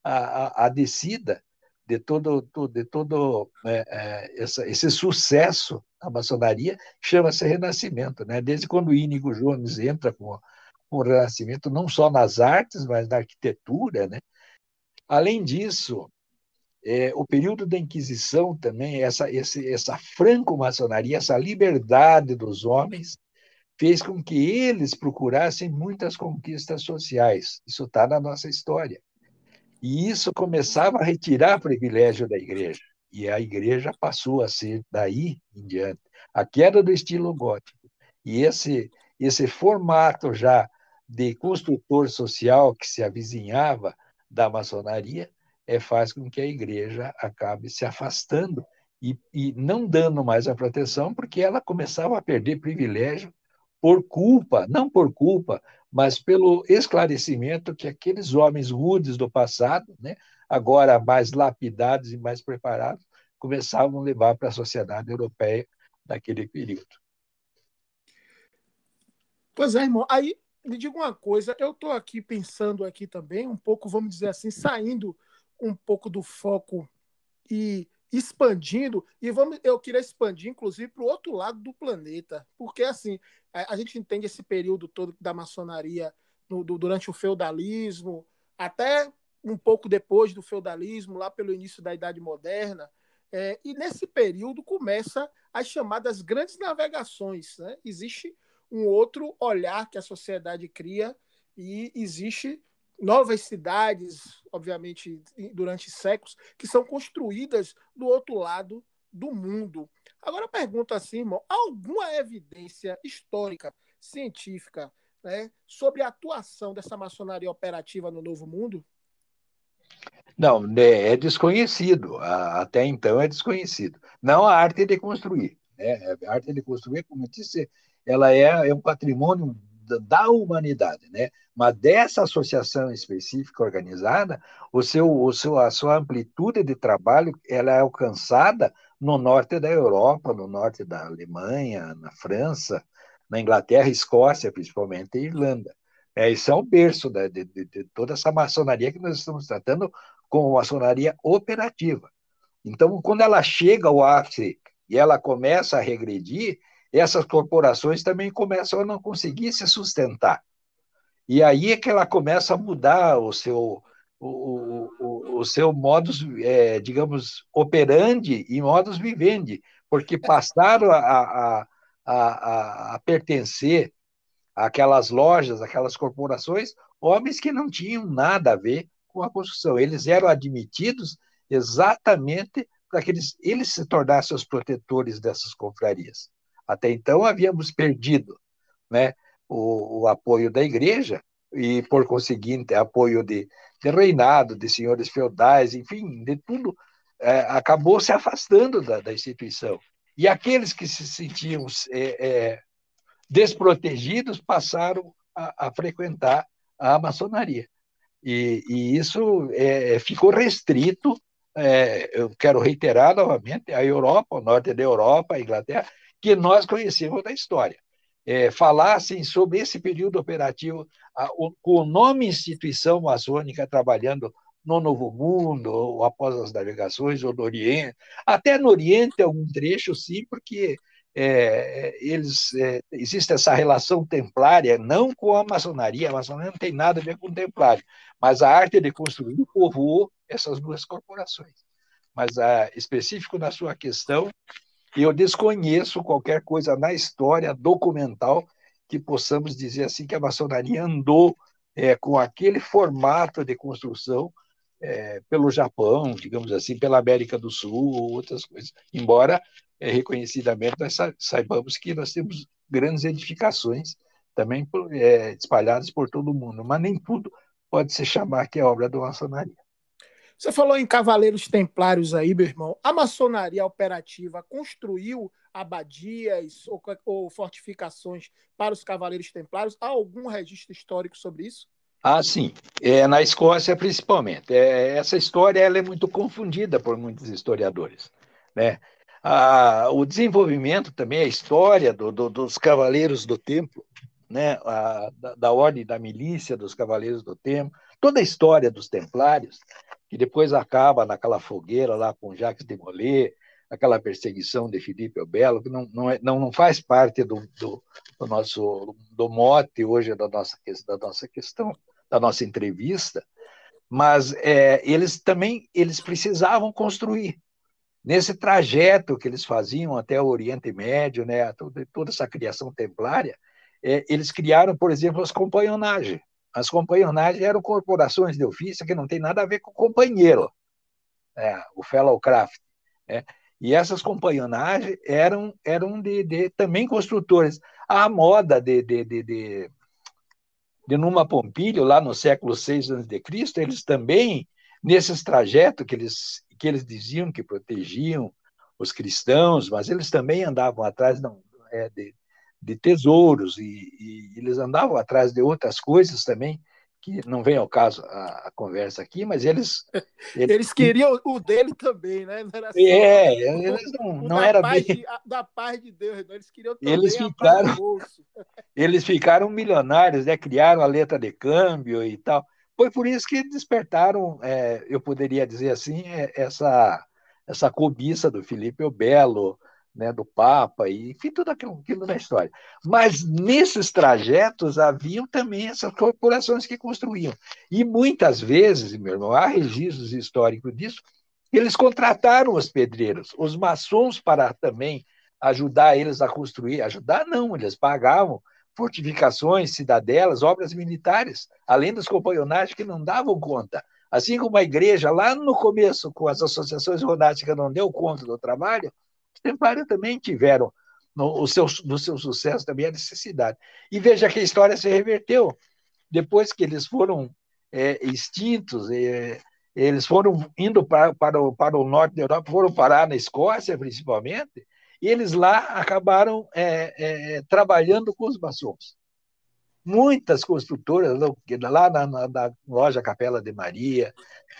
à, à descida de todo, de todo é, é, essa, esse sucesso da maçonaria, chama-se Renascimento. Né? Desde quando o Ínigo Jones entra com, com o Renascimento, não só nas artes, mas na arquitetura. Né? Além disso, é, o período da Inquisição também, essa, essa franco-maçonaria, essa liberdade dos homens, fez com que eles procurassem muitas conquistas sociais. Isso está na nossa história. E isso começava a retirar privilégio da igreja. E a igreja passou a ser, daí em diante, a queda do estilo gótico. E esse, esse formato já de construtor social que se avizinhava da maçonaria é, faz com que a igreja acabe se afastando e, e não dando mais a proteção, porque ela começava a perder privilégio por culpa, não por culpa, mas pelo esclarecimento que aqueles homens rudes do passado, né, agora mais lapidados e mais preparados, começavam a levar para a sociedade europeia naquele período. Pois é, irmão. Aí me diga uma coisa, eu estou aqui pensando aqui também, um pouco, vamos dizer assim, saindo um pouco do foco e expandindo, e vamos, eu queria expandir, inclusive, para o outro lado do planeta, porque assim, a, a, gente entende esse período todo da maçonaria no, do, durante o feudalismo, até um pouco depois do feudalismo, lá pelo início da Idade Moderna, é, e nesse período começa as chamadas grandes navegações. Né? Existe um outro olhar que a sociedade cria e existe novas cidades, obviamente, durante séculos, que são construídas do outro lado do mundo. Agora eu pergunto assim, irmão, alguma evidência histórica, científica, né, sobre a atuação dessa maçonaria operativa no Novo Mundo? Não, né, é desconhecido. Até então é desconhecido. Não a arte de construir. Né? A arte de construir, como eu disse, ela é, é um patrimônio da humanidade, né? Mas dessa associação específica organizada, o seu, o seu, a sua amplitude de trabalho ela é alcançada no norte da Europa, no norte da Alemanha, na França, na Inglaterra, Escócia, principalmente, e Irlanda. É, isso é o berço de, de, de, toda essa maçonaria que nós estamos tratando como maçonaria operativa. Então, quando ela chega ao ápice e ela começa a regredir, essas corporações também começam a não conseguir se sustentar. E aí é que ela começa a mudar o seu, o, o, o seu modus, é, digamos, operandi e modus vivendi, porque passaram a, a, a, a pertencer àquelas lojas, aquelas corporações, homens que não tinham nada a ver com a construção. Eles eram admitidos exatamente para que eles, eles se tornassem os protetores dessas confrarias. Até então havíamos perdido né, o, o apoio da igreja e, por conseguinte, apoio de, de reinado, de senhores feudais, enfim, de tudo, é, acabou se afastando da, da, instituição. E aqueles que se sentiam é, é, desprotegidos passaram a, a, frequentar a maçonaria. E, e isso é, ficou restrito, é, eu quero reiterar novamente, a Europa, o norte da Europa, a Inglaterra, que nós conhecemos da história. É, falassem sobre esse período operativo a, o, com o nome instituição maçônica trabalhando no Novo Mundo, ou após as navegações, ou no Oriente. Até no Oriente, algum trecho, sim, porque é, eles é, existe essa relação templária, não com a maçonaria, a maçonaria não tem nada a ver com o templário, mas a arte de construir povoou essas duas corporações. Mas a, específico na sua questão, eu desconheço qualquer coisa na história documental que possamos dizer assim que a maçonaria andou é, com aquele formato de construção é, pelo Japão, digamos assim, pela América do Sul ou outras coisas. Embora é, reconhecidamente nós saibamos que nós temos grandes edificações também é, espalhadas por todo o mundo, mas nem tudo pode se chamar que é obra da maçonaria. Você falou em cavaleiros templários aí, meu irmão. A maçonaria operativa construiu abadias ou, ou fortificações para os cavaleiros templários? Há algum registro histórico sobre isso? Ah, sim. É, na Escócia, principalmente. É, essa história ela é muito confundida por muitos historiadores. Né? a, o desenvolvimento também, a história do, do, dos Cavaleiros do Templo, né, da, da, ordem da milícia dos Cavaleiros do Templo, toda a história dos Templários, que depois acaba naquela fogueira lá com Jacques de Molay, aquela perseguição de Filipe o Belo, que não, não, é, não, não faz parte do, do, do, nosso do mote hoje da nossa, da nossa questão, da nossa entrevista, mas é, eles também eles precisavam construir nesse trajeto que eles faziam até o Oriente Médio, né, toda, toda essa criação templária, é, eles criaram, por exemplo, as companhonagens. As companhonagens eram corporações de ofício que não tem nada a ver com companheiro, é, o fellowcraft. Né? E essas companhonagens eram, eram de, de, também construtores. A moda de, de, de, de, de Numa Pompílio, lá no século VI a.C., eles também, nesses trajetos que eles, que eles diziam que protegiam os cristãos, mas eles também andavam atrás não, é, de, de tesouros e, e, eles andavam atrás de outras coisas também que não vem ao caso a, a conversa aqui, mas eles, eles, eles queriam o dele também, né? Não era é, eles não, não era bem de, da paz de Deus, eles queriam também eles ficaram eles ficaram milionários, né? Criaram a letra de câmbio e tal. Foi por isso que despertaram, é, eu poderia dizer assim, é, essa essa cobiça do Felipe o Belo, né, do Papa, e enfim, tudo aquilo, aquilo da história. Mas nesses trajetos haviam também essas corporações que construíam. E muitas vezes, meu irmão, há registros históricos disso, eles contrataram os pedreiros, os maçons para também ajudar eles a construir. Ajudar não, eles pagavam fortificações, cidadelas, obras militares, além das companhonagens que não davam conta. Assim como a igreja, lá no começo, com as associações ronáticas, não deu conta do trabalho, os templários também tiveram no, o seu, no seu sucesso também a necessidade. E veja que a história se reverteu. Depois que eles foram é, extintos, é, eles foram indo para, para, o, para o norte da Europa, foram parar na Escócia, principalmente, e eles lá acabaram é, é trabalhando com os maçons. Muitas construtoras, lá na, na, na loja Capela de Maria,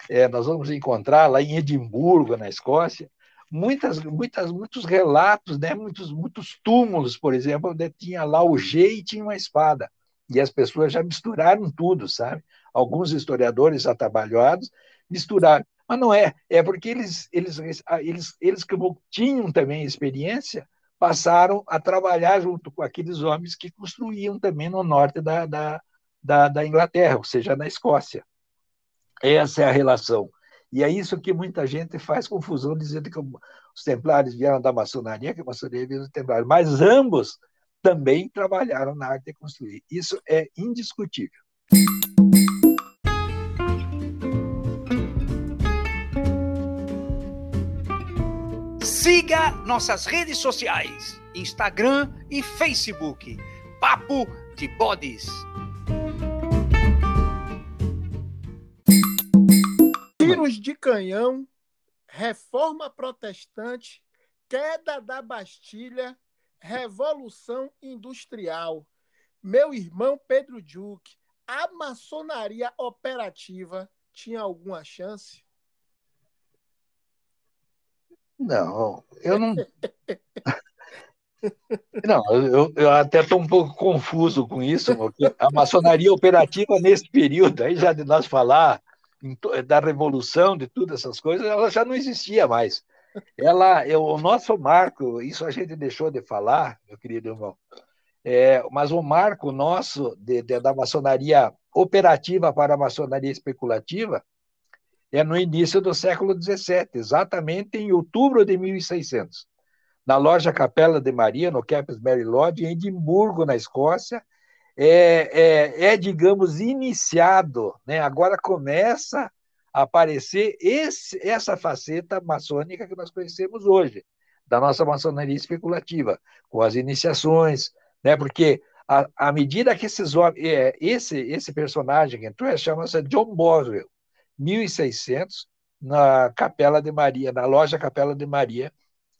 é, nós vamos encontrar lá em Edimburgo, na Escócia, muitas, muitas, muitos relatos, né? muitos, muitos túmulos, por exemplo, onde tinha lá o G e tinha uma espada. E as pessoas já misturaram tudo, sabe? Alguns historiadores atabalhados misturaram. Mas não é, é porque eles, eles, eles, eles que tinham também experiência, passaram a trabalhar junto com aqueles homens que construíam também no norte da, da, da, da Inglaterra, ou seja, na Escócia. Essa é a relação. E é isso que muita gente faz confusão, dizendo que os templários vieram da maçonaria, que a maçonaria veio dos templários. Mas ambos também trabalharam na arte de construir. Isso é indiscutível. Siga nossas redes sociais: Instagram e Facebook. Papo de Bodes. Tiros de canhão, reforma protestante, queda da Bastilha, revolução industrial. Meu irmão Pedro Duque, a maçonaria operativa tinha alguma chance? Não, eu não. Não, eu, eu até estou um pouco confuso com isso, porque a maçonaria operativa nesse período, aí já de nós falar da revolução, de todas essas coisas, ela já não existia mais. Ela, eu, o nosso marco, isso a gente deixou de falar, meu querido irmão, é, mas o marco nosso de, de, da maçonaria operativa para a maçonaria especulativa é no início do século XVII, exatamente em outubro de 1600, na loja Capela de Maria, no Campus Mary Lodge, em Edimburgo, na Escócia, é, é, é, digamos, iniciado, né? agora começa a aparecer esse, essa faceta maçônica que nós conhecemos hoje, da nossa maçonaria especulativa, com as iniciações, né? porque à medida que esses é, esse, esse personagem que entrou, chama-se John Boswell, 1600, na Capela de Maria, na loja Capela de Maria,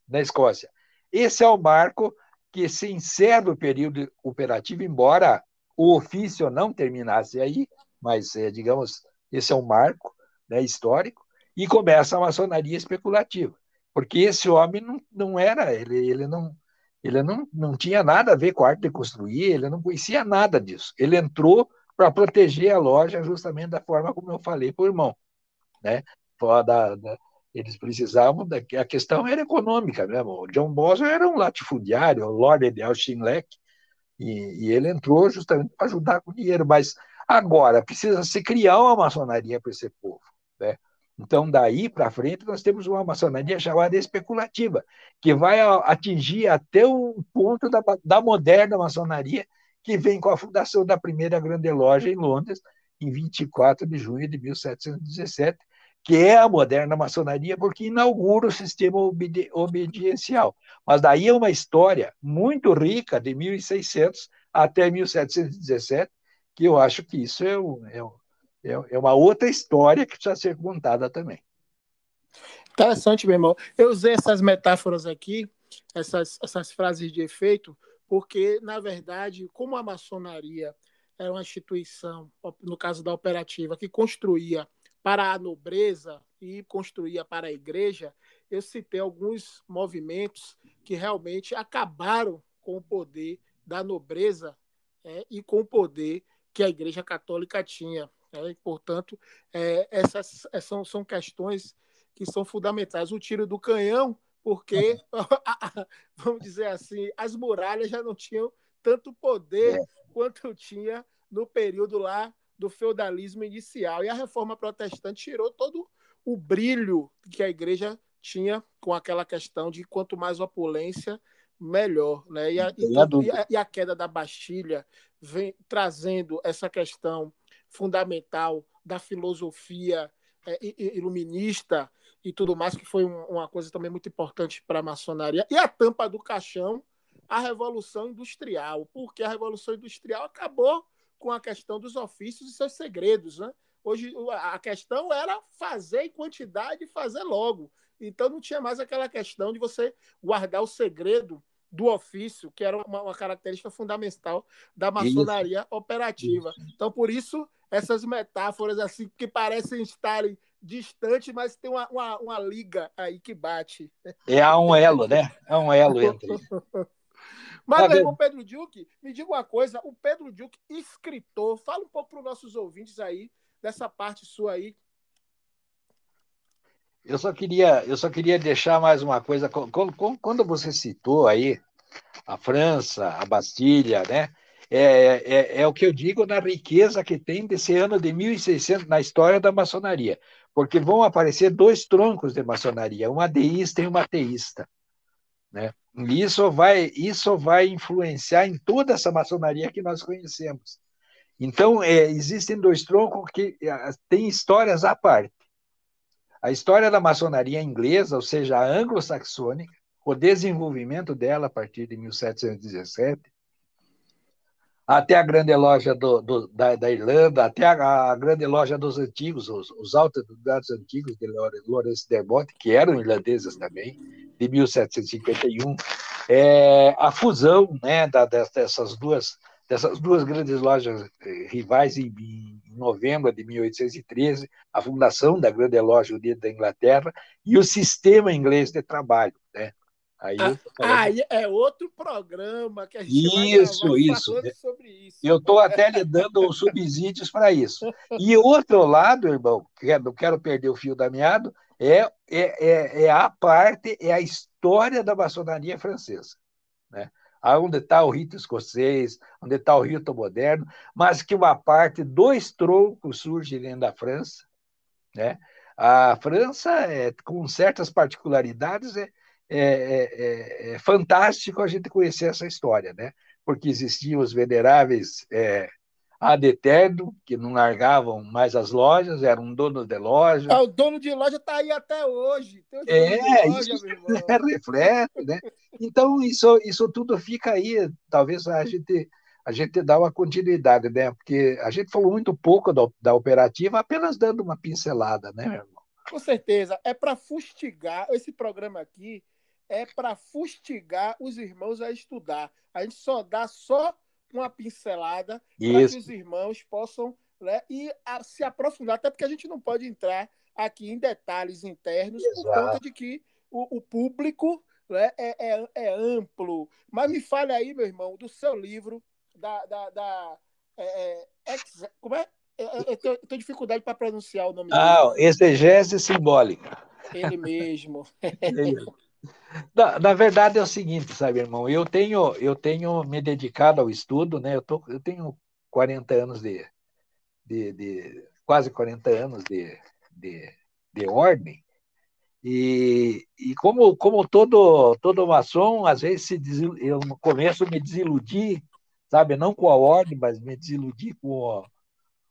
na Escócia. Esse é o marco que se encerra o período operativo, embora o ofício não terminasse aí, mas, é, digamos, esse é um marco né, histórico, e começa a maçonaria especulativa. porque esse homem não, não era, ele, ele, não, ele não, não tinha nada a ver com a arte de construir, ele não conhecia nada disso. Ele entrou para proteger a loja justamente da forma como eu falei para o irmão. Né? Da, da, eles precisavam, da, a questão era econômica mesmo. O John Boswell era um latifundiário, o Lord de Auchinleck, e, e ele entrou justamente para ajudar com dinheiro. Mas agora precisa se criar uma maçonaria para esse povo. Né? Então, daí para frente, nós temos uma maçonaria chamada especulativa, que vai atingir até o ponto da, da moderna maçonaria, que vem com a fundação da primeira grande loja em Londres, em 24 de junho de 1717, que é a moderna maçonaria, porque inaugura o sistema obedi obediencial. Mas daí é uma história muito rica, de 1600 até 1717, que eu acho que isso é, um, é, é, é uma outra história que precisa ser contada também. Interessante, meu irmão. Eu usei essas metáforas aqui, essas, essas frases de efeito, porque, na verdade, como a maçonaria era uma instituição, no caso da operativa, que construía para a nobreza e construía para a igreja, eu citei alguns movimentos que realmente acabaram com o poder da nobreza é, e com o poder que a Igreja Católica tinha. É, portanto, é, essas é, são, são questões que são fundamentais. O tiro do canhão, porque, vamos dizer assim, as muralhas já não tinham tanto poder é. quanto tinha no período lá do feudalismo inicial. E a reforma protestante tirou todo o brilho que a igreja tinha com aquela questão de quanto mais opulência, melhor. Né? E, a, e, a, e a queda da Bastilha vem trazendo essa questão fundamental da filosofia é, iluminista e tudo mais, que foi uma coisa também muito importante para a maçonaria. E a tampa do caixão, a Revolução Industrial, porque a Revolução Industrial acabou com a questão dos ofícios e seus segredos. Né? Hoje a questão era fazer em quantidade e fazer logo. Então não tinha mais aquela questão de você guardar o segredo do ofício, que era uma, uma característica fundamental da maçonaria isso. operativa. Isso. Então, por isso, essas metáforas assim que parecem estarem distantes, mas tem uma, uma, uma liga aí que bate. É um elo, né? É um elo entre. Mas, meu irmão Pedro Duque, me diga uma coisa: o Pedro Duque, escritor, fala um pouco para os nossos ouvintes aí, dessa parte sua aí. Eu só queria, eu só queria deixar mais uma coisa. Quando você citou aí a França, a Bastilha, né? É, é, é, o que eu digo na riqueza que tem desse ano de 1600 na história da maçonaria, porque vão aparecer dois troncos de maçonaria, um ateísta e um ateísta. Né? Isso vai, isso vai influenciar em toda essa maçonaria que nós conhecemos. Então, é, existem dois troncos que é, têm histórias à parte. A história da maçonaria inglesa, ou seja, a anglo-saxônica, o desenvolvimento dela a partir de 1717, até a grande loja do, do, da, da, Irlanda, até a, a, grande loja dos antigos, os, os altos antigos de Lourenço Dermot, que eram irlandeses também, de 1751, é, a fusão né, da, dessas, duas, dessas duas grandes lojas eh, rivais em, em, novembro de 1813, a fundação da Grande Loja Unida da Inglaterra e o sistema inglês de trabalho. Né? Aí, ah, aí é outro programa que a gente isso, vai isso. sobre isso. Eu estou até lhe dando subsídios para isso. E outro lado, irmão, que não quero perder o fio da meada, é, é, é, é, a parte, é a história da maçonaria francesa. Né? Onde está o rito escocês, onde está o rito moderno, mas que uma parte, dois troncos surgem dentro da França. Né? A França, é, com certas particularidades, é, é, é, é, fantástico a gente conhecer essa história, né? Porque existiam os veneráveis é, ad eterno, que não largavam mais as lojas, eram donos de loja. Ah, o dono de loja está aí até hoje. É, loja, isso é reflete, né? Então, isso, isso tudo fica aí, talvez a gente, a gente dá uma continuidade, né? Porque a gente falou muito pouco da, da operativa, apenas dando uma pincelada, né, meu irmão? Com certeza. É para fustigar esse programa aqui é para fustigar os irmãos a estudar. A gente só dá só uma pincelada para que os irmãos possam né, ir a, se aprofundar, até porque a gente não pode entrar aqui em detalhes internos Exato. por conta de que o, o público né, é, é, é, amplo. Mas me fale aí, meu irmão, do seu livro, da. da, da é, é como é? Eu tenho, eu tenho dificuldade para pronunciar o nome ah, dele. Ah, exegese simbólica. Ele mesmo. Na, na, verdade é o seguinte, sabe, irmão? Eu tenho, eu tenho me dedicado ao estudo, né? Eu, tô, eu tenho 40 anos de, de, de quase 40 anos de, de, de ordem, e, e como, como todo, todo maçom, às vezes se desil... eu começo me desiludi, sabe, não com a ordem, mas me desiludi com com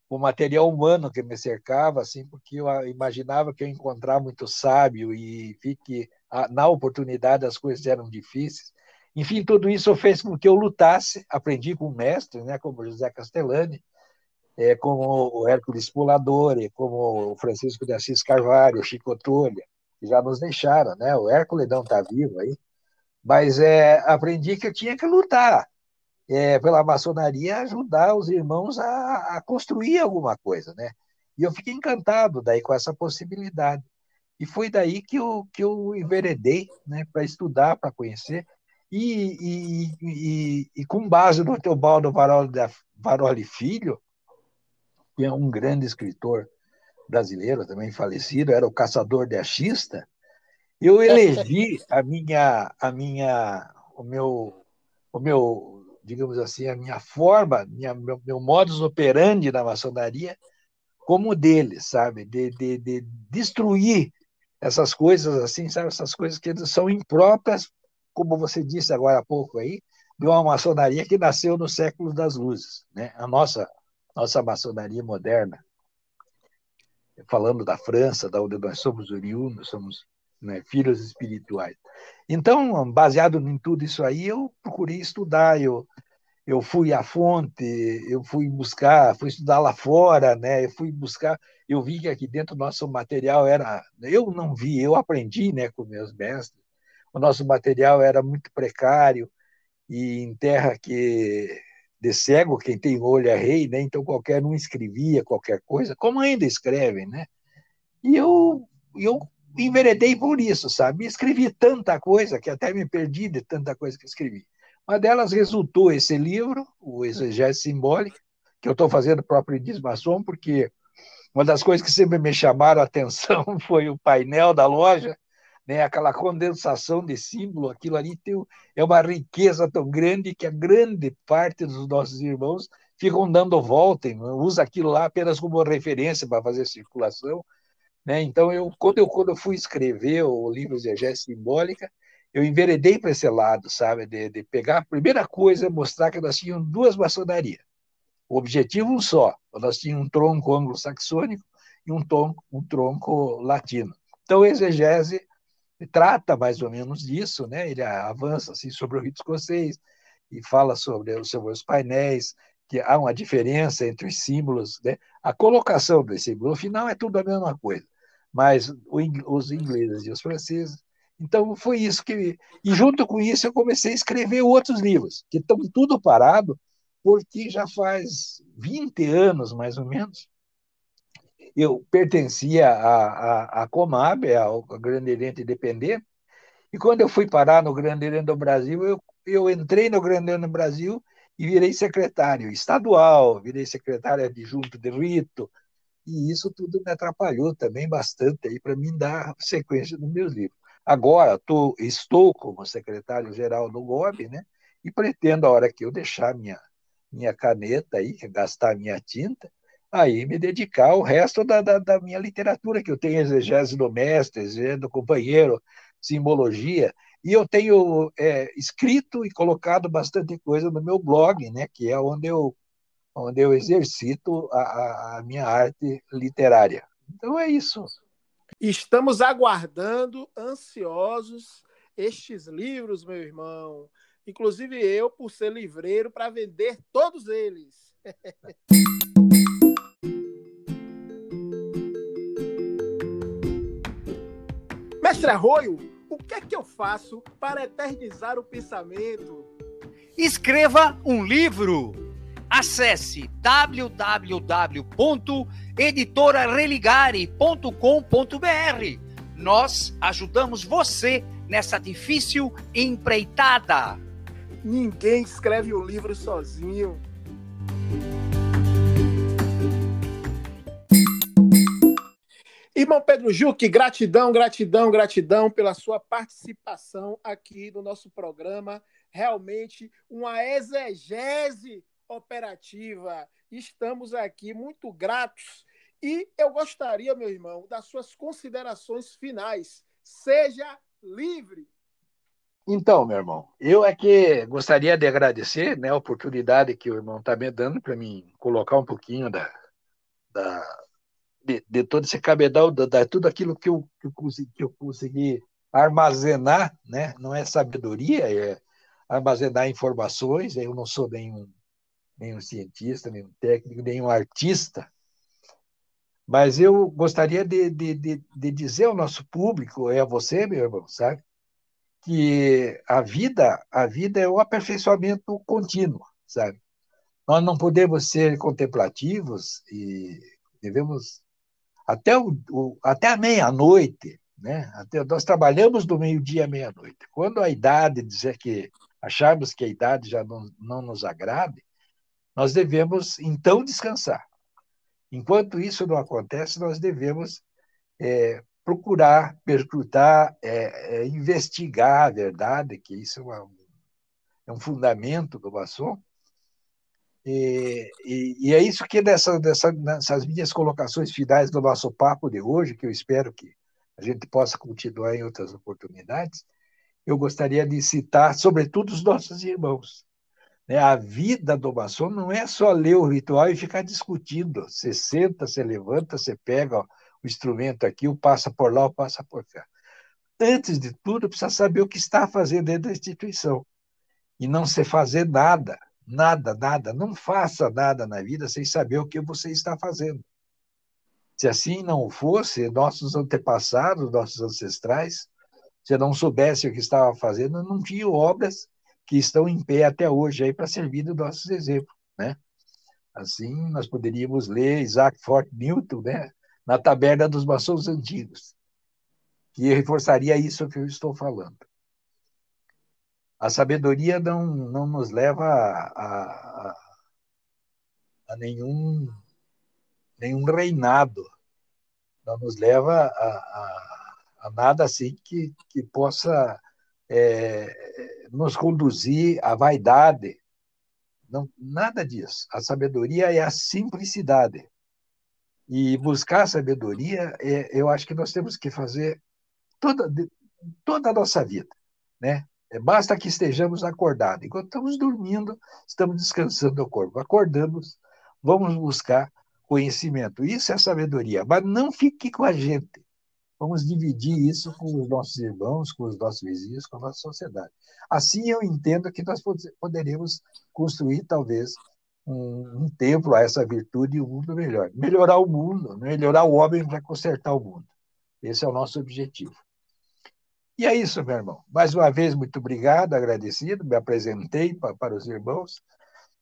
o material humano que me cercava, assim, porque eu imaginava que eu encontrar muito sábio e vi que na oportunidade as coisas eram difíceis. Enfim, tudo isso fez com que eu lutasse, aprendi com mestres, né, como José Castellani, é, como o Hércules Puladore, como o Francisco de Assis Carvalho, Chico Tolha, que já nos deixaram, né? O Hércules não está vivo aí, mas é, aprendi que eu tinha que lutar é, pela maçonaria, ajudar os irmãos a, a, construir alguma coisa, né? E eu fiquei encantado daí com essa possibilidade. E foi daí que eu, que eu enveredei né, para estudar, para conhecer. E, e, e, e, com base no Teobaldo Varoli, Filho, que é um grande escritor brasileiro, também falecido, era o caçador de achista, eu elegi a minha, a minha, o meu, o meu, digamos assim, a minha forma, minha, meu, meu modus operandi na maçonaria como dele, sabe, de, de, de destruir essas coisas assim, sabe, essas coisas que são impróprias, como você disse agora há pouco aí, de uma maçonaria que nasceu no século das luzes, né? A nossa nossa maçonaria moderna, falando da França, da onde nós somos oriundos, somos né, filhos espirituais. Então, baseado em tudo isso aí, eu procurei estudar, eu, eu fui à fonte, eu fui buscar, fui estudar lá fora, né? Eu fui buscar, eu vi que aqui dentro o nosso material era, eu não vi, eu aprendi, né, com meus mestres. O nosso material era muito precário e em terra que de cego, quem tem olho é rei, né? Então qualquer um escrevia qualquer coisa, como ainda escrevem, né? E eu, eu enveredei por isso, sabe? Escrevi tanta coisa que até me perdi de tanta coisa que escrevi. Uma delas resultou esse livro, o Exegese Simbólica, que eu estou fazendo próprio Dismaçom, porque uma das coisas que sempre me chamaram a atenção foi o painel da loja, né, aquela condensação de símbolo, aquilo ali tem, é uma riqueza tão grande que a grande parte dos nossos irmãos ficam dando volta, usa aquilo lá apenas como referência para fazer circulação. Né? Então, eu, quando, eu, quando eu fui escrever o livro Exegese Simbólica, eu enveredei para esse lado, sabe, de, de pegar a primeira coisa, é mostrar que nós tínhamos duas maçonarias. O objetivo um só, nós tínhamos um tronco anglo-saxônico e um tronco, um tronco latino. Então, exegese trata mais ou menos disso, né? Ele avança assim sobre o rito escocês e fala sobre, os painéis, que há uma diferença entre os símbolos, né? A colocação dos símbolos, no final é tudo a mesma coisa, mas os ingleses e os franceses. Então foi isso que e junto com isso eu comecei a escrever outros livros que estão tudo parado porque já faz 20 anos mais ou menos eu pertencia à, Comab, ao Grande Oriente Independente, e quando eu fui parar no Grande Oriente do Brasil, eu, eu entrei no Grande Oriente do Brasil e virei secretário estadual, virei secretário adjunto de rito, e isso tudo me atrapalhou também bastante aí para mim dar sequência nos meus livros. Agora tô, estou como secretário-geral do GOB, né? E pretendo, a hora que eu deixar minha, minha caneta aí, gastar minha tinta, aí me dedicar ao resto da, da, da minha literatura, que eu tenho exegese do mestre, exegese do companheiro, simbologia, e eu tenho é, escrito e colocado bastante coisa no meu blog, né, que é onde eu, onde eu exercito a, a minha arte literária. Então é isso. Estamos aguardando, ansiosos, estes livros, meu irmão. Inclusive eu, por ser livreiro, para vender todos eles. Mestre Arroio, o que é que eu faço para eternizar o pensamento? Escreva um livro. Acesse www.editorareligare.com.br. nós ajudamos você nessa difícil empreitada. Ninguém escreve um livro sozinho. Irmão Pedro Juque, gratidão, gratidão, gratidão pela sua participação aqui no nosso programa. Realmente uma exegese operativa. Estamos aqui muito gratos. E eu gostaria, meu irmão, das suas considerações finais. Seja livre. Então, meu irmão, eu é que gostaria de agradecer né, a oportunidade que o irmão está me dando para mim colocar um pouquinho da, da de, de todo esse cabedal, de, tudo aquilo que eu, que eu, consegui, que eu consegui armazenar, né? não é sabedoria, é armazenar informações. Eu não sou nenhum, nenhum cientista, nenhum técnico, nenhum artista, mas eu gostaria de, de, de, de dizer ao nosso público, é a você, meu irmão, sabe? Que a vida, a vida é o aperfeiçoamento contínuo, sabe? Nós não podemos ser contemplativos e devemos até, o, o até a meia-noite, né? Até, nós trabalhamos do meio-dia à meia-noite. Quando a idade dizer que acharmos que a idade já não, não nos agrade, nós devemos então descansar. Enquanto isso não acontece, nós devemos é, procurar, perscrutar, é, é, investigar a verdade, que isso é, uma, é um fundamento do maçom, e, e, e, é isso que nessa, nessa, nessas minhas colocações finais do nosso papo de hoje, que eu espero que a gente possa continuar em outras oportunidades, eu gostaria de citar, sobretudo, os nossos irmãos. Né? A vida do maçom não é só ler o ritual e ficar discutindo. Você senta, você levanta, você pega o instrumento aqui, o passa por lá, o passa por cá. Antes de tudo, precisa saber o que está fazendo dentro da instituição e não se fazer nada Nada, nada. Não faça nada na vida sem saber o que você está fazendo. Se assim não fosse, nossos antepassados, nossos ancestrais, se não soubessem o que estavam fazendo, não tinham obras que estão em pé até hoje aí para servir do nossos exemplos, né? Assim, nós poderíamos ler Isaac Fort Newton, né, na taberna dos maçons antigos, que reforçaria isso que eu estou falando a sabedoria não, não nos leva a, a, a nenhum, nenhum reinado, não nos leva a, a, a nada assim que, que possa é, nos conduzir à vaidade. Não, nada disso. A sabedoria é a simplicidade. E buscar a sabedoria, é, eu acho que nós temos que fazer toda, toda a nossa vida. Né? É, basta que estejamos acordados. Enquanto estamos dormindo, estamos descansando o corpo. Acordamos, vamos buscar conhecimento. Isso é sabedoria. Mas não fique com a gente. Vamos dividir isso com os nossos irmãos, com os nossos vizinhos, com a nossa sociedade. Assim eu entendo que nós poderemos construir, talvez, um, um templo a essa virtude e um mundo melhor. Melhorar o mundo, melhorar o homem para consertar o mundo. Esse é o nosso objetivo. E é isso, meu irmão. Mais uma vez, muito obrigado, agradecido, me apresentei para, para os irmãos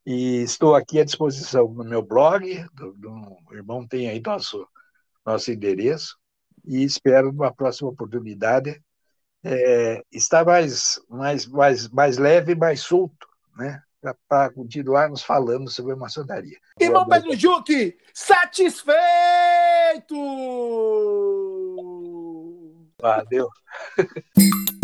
e estou aqui à disposição no meu blog, do, do, o irmão tem aí nosso, nosso endereço e espero, numa próxima oportunidade, é, estar mais, mais, mais, mais leve e mais solto, né? para continuarmos falando sobre a maçonaria. Irmão Pedro Juque, satisfeito! Valeu.